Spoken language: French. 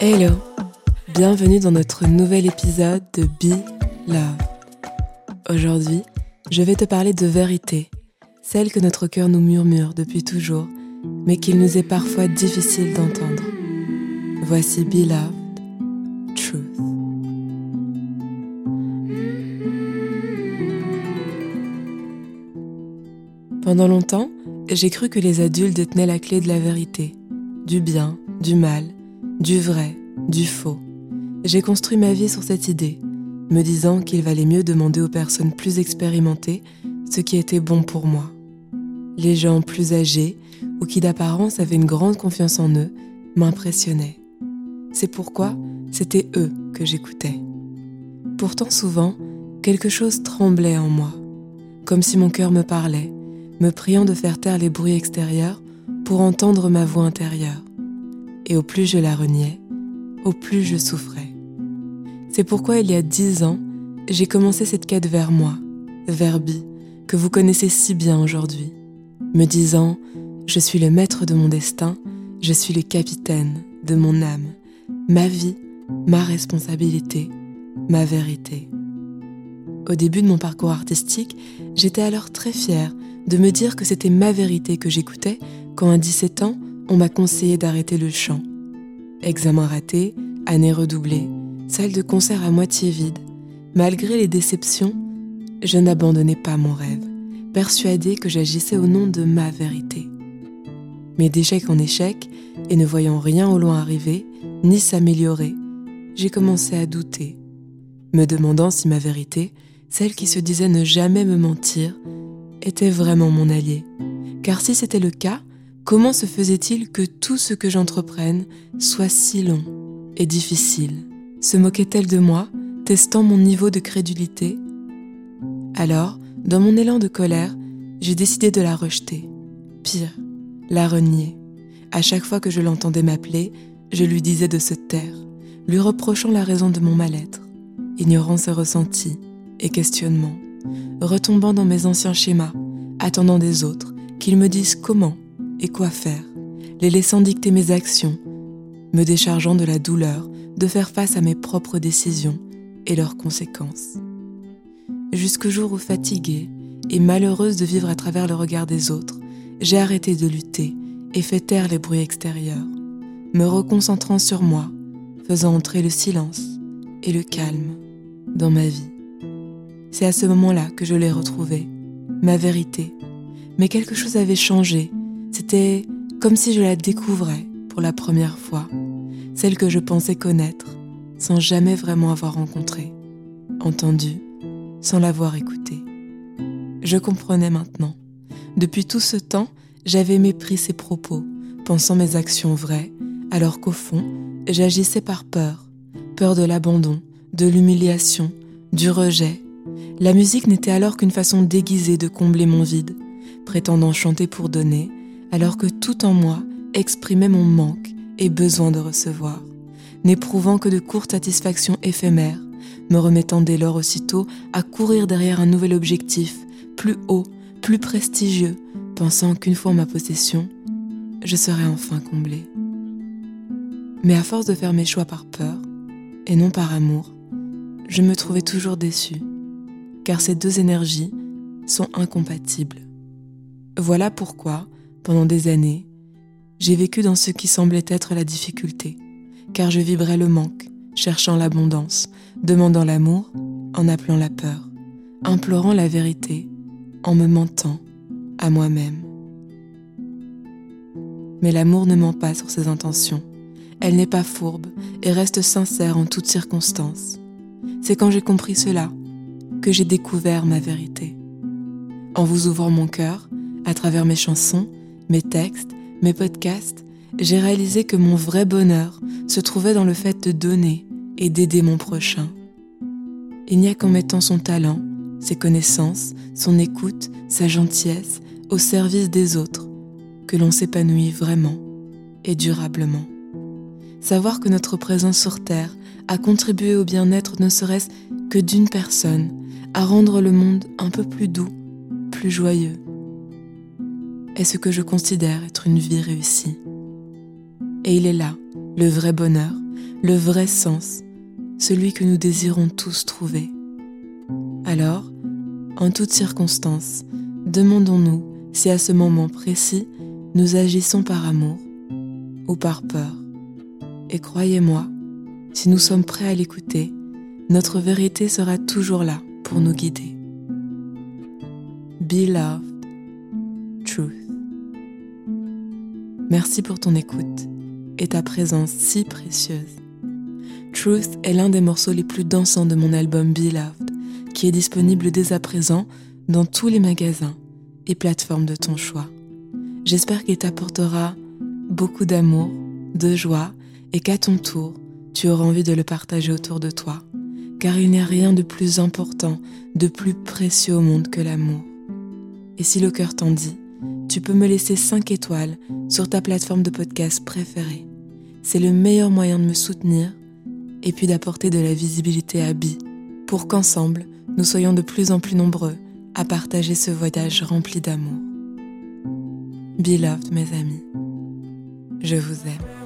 Hello, bienvenue dans notre nouvel épisode de Be Love. Aujourd'hui, je vais te parler de vérité, celle que notre cœur nous murmure depuis toujours, mais qu'il nous est parfois difficile d'entendre. Voici Be Loved, Truth. Pendant longtemps, j'ai cru que les adultes détenaient la clé de la vérité, du bien, du mal, du vrai, du faux. J'ai construit ma vie sur cette idée, me disant qu'il valait mieux demander aux personnes plus expérimentées ce qui était bon pour moi. Les gens plus âgés ou qui d'apparence avaient une grande confiance en eux m'impressionnaient. C'est pourquoi c'était eux que j'écoutais. Pourtant souvent, quelque chose tremblait en moi, comme si mon cœur me parlait, me priant de faire taire les bruits extérieurs pour entendre ma voix intérieure et au plus je la reniais, au plus je souffrais. C'est pourquoi il y a dix ans, j'ai commencé cette quête vers moi, vers Bi, que vous connaissez si bien aujourd'hui, me disant Je suis le maître de mon destin, je suis le capitaine de mon âme, ma vie, ma responsabilité, ma vérité. Au début de mon parcours artistique, j'étais alors très fière de me dire que c'était ma vérité que j'écoutais quand à 17 ans, on m'a conseillé d'arrêter le chant. Examen raté, année redoublée, salle de concert à moitié vide. Malgré les déceptions, je n'abandonnais pas mon rêve, persuadée que j'agissais au nom de ma vérité. Mais d'échec en échec, et ne voyant rien au loin arriver, ni s'améliorer, j'ai commencé à douter, me demandant si ma vérité, celle qui se disait ne jamais me mentir, était vraiment mon allié. Car si c'était le cas, Comment se faisait-il que tout ce que j'entreprenne soit si long et difficile? Se moquait-elle de moi, testant mon niveau de crédulité? Alors, dans mon élan de colère, j'ai décidé de la rejeter. Pire, la renier. À chaque fois que je l'entendais m'appeler, je lui disais de se taire, lui reprochant la raison de mon mal-être, ignorant ses ressentis et questionnements, retombant dans mes anciens schémas, attendant des autres qu'ils me disent comment et quoi faire, les laissant dicter mes actions, me déchargeant de la douleur de faire face à mes propres décisions et leurs conséquences. Jusqu'au jour où fatiguée et malheureuse de vivre à travers le regard des autres, j'ai arrêté de lutter et fait taire les bruits extérieurs, me reconcentrant sur moi, faisant entrer le silence et le calme dans ma vie. C'est à ce moment-là que je l'ai retrouvée, ma vérité. Mais quelque chose avait changé c'était comme si je la découvrais pour la première fois, celle que je pensais connaître sans jamais vraiment avoir rencontrée, entendue sans l'avoir écoutée. Je comprenais maintenant. Depuis tout ce temps, j'avais mépris ses propos, pensant mes actions vraies, alors qu'au fond, j'agissais par peur, peur de l'abandon, de l'humiliation, du rejet. La musique n'était alors qu'une façon déguisée de combler mon vide, prétendant chanter pour donner, alors que tout en moi exprimait mon manque et besoin de recevoir, n'éprouvant que de courtes satisfactions éphémères, me remettant dès lors aussitôt à courir derrière un nouvel objectif, plus haut, plus prestigieux, pensant qu'une fois en ma possession, je serais enfin comblée. Mais à force de faire mes choix par peur, et non par amour, je me trouvais toujours déçue, car ces deux énergies sont incompatibles. Voilà pourquoi, pendant des années, j'ai vécu dans ce qui semblait être la difficulté, car je vibrais le manque, cherchant l'abondance, demandant l'amour, en appelant la peur, implorant la vérité, en me mentant à moi-même. Mais l'amour ne ment pas sur ses intentions. Elle n'est pas fourbe et reste sincère en toutes circonstances. C'est quand j'ai compris cela que j'ai découvert ma vérité. En vous ouvrant mon cœur, à travers mes chansons, mes textes, mes podcasts, j'ai réalisé que mon vrai bonheur se trouvait dans le fait de donner et d'aider mon prochain. Il n'y a qu'en mettant son talent, ses connaissances, son écoute, sa gentillesse au service des autres que l'on s'épanouit vraiment et durablement. Savoir que notre présence sur Terre a contribué au bien-être ne serait-ce que d'une personne, à rendre le monde un peu plus doux, plus joyeux, est ce que je considère être une vie réussie. Et il est là, le vrai bonheur, le vrai sens, celui que nous désirons tous trouver. Alors, en toutes circonstances, demandons-nous si à ce moment précis, nous agissons par amour ou par peur. Et croyez-moi, si nous sommes prêts à l'écouter, notre vérité sera toujours là pour nous guider. Be loved, truth. Merci pour ton écoute et ta présence si précieuse. Truth est l'un des morceaux les plus dansants de mon album Beloved, qui est disponible dès à présent dans tous les magasins et plateformes de ton choix. J'espère qu'il t'apportera beaucoup d'amour, de joie et qu'à ton tour, tu auras envie de le partager autour de toi, car il n'y a rien de plus important, de plus précieux au monde que l'amour. Et si le cœur t'en dit, tu peux me laisser 5 étoiles sur ta plateforme de podcast préférée. C'est le meilleur moyen de me soutenir et puis d'apporter de la visibilité à Bi pour qu'ensemble, nous soyons de plus en plus nombreux à partager ce voyage rempli d'amour. Beloved, mes amis, je vous aime.